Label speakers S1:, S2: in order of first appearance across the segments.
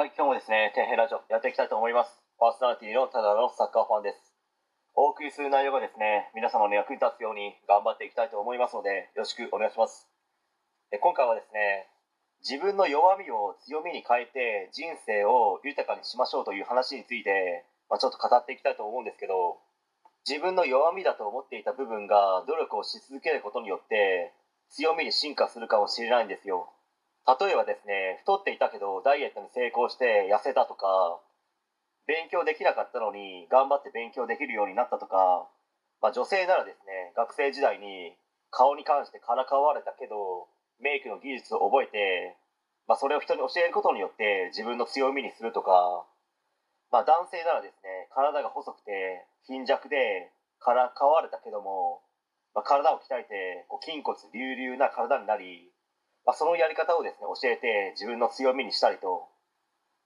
S1: はい、今日もですね、天平ラジオやっていきたいと思います。パーソナリティのただのサッカーファンです。お送りする内容がですね、皆様の役に立つように頑張っていきたいと思いますので、よろしくお願いします。え今回はですね、自分の弱みを強みに変えて人生を豊かにしましょうという話について、まあ、ちょっと語っていきたいと思うんですけど、自分の弱みだと思っていた部分が努力をし続けることによって強みに進化するかもしれないんですよ。例えばですね太っていたけどダイエットに成功して痩せたとか勉強できなかったのに頑張って勉強できるようになったとか、まあ、女性ならですね学生時代に顔に関してからかわれたけどメイクの技術を覚えて、まあ、それを人に教えることによって自分の強みにするとか、まあ、男性ならですね体が細くて貧弱でからかわれたけども、まあ、体を鍛えてこう筋骨隆々な体になりまあ、そのやり方をですね教えて自分の強みにしたりと、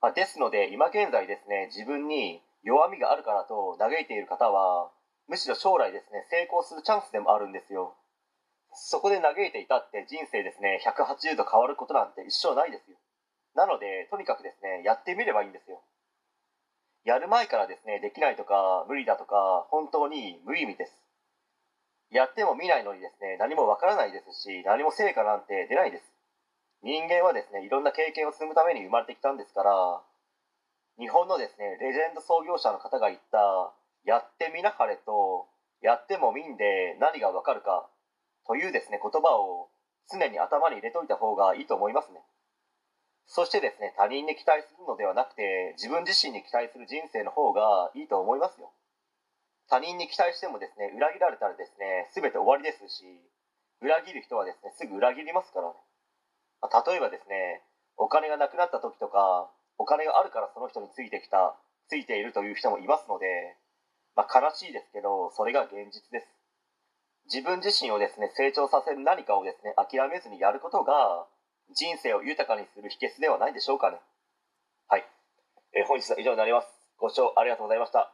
S1: まあ、ですので今現在ですね自分に弱みがあるからと嘆いている方はむしろ将来ですね成功するチャンスでもあるんですよ。そこで嘆いていたって人生ですね180度変わることなんて一生ないですよ。なのでとにかくですねやってみればいいんですよ。やる前からですねできないとか無理だとか本当に無意味です。やっても見ないのにですね何もわからないですし何も成果なんて出ないです。人間はですねいろんな経験を積むために生まれてきたんですから日本のですねレジェンド創業者の方が言った「やってみなはれ」と「やってもみんで何がわかるか」というですね言葉を常に頭に入れといた方がいいと思いますね。そしてですね他人に期待するのではなくて自分自身に期待する人生の方がいいと思いますよ。他人に期待してもですね裏切られたらですね全て終わりですし裏切る人はですねすぐ裏切りますからね、まあ、例えばですねお金がなくなった時とかお金があるからその人についてきたついているという人もいますので、まあ、悲しいですけどそれが現実です。自分自身をですね成長させる何かをですね諦めずにやることが人生を豊かにする秘訣ではないでしょうかね。はい、えー、本日は以上になります。ご視聴ありがとうございました。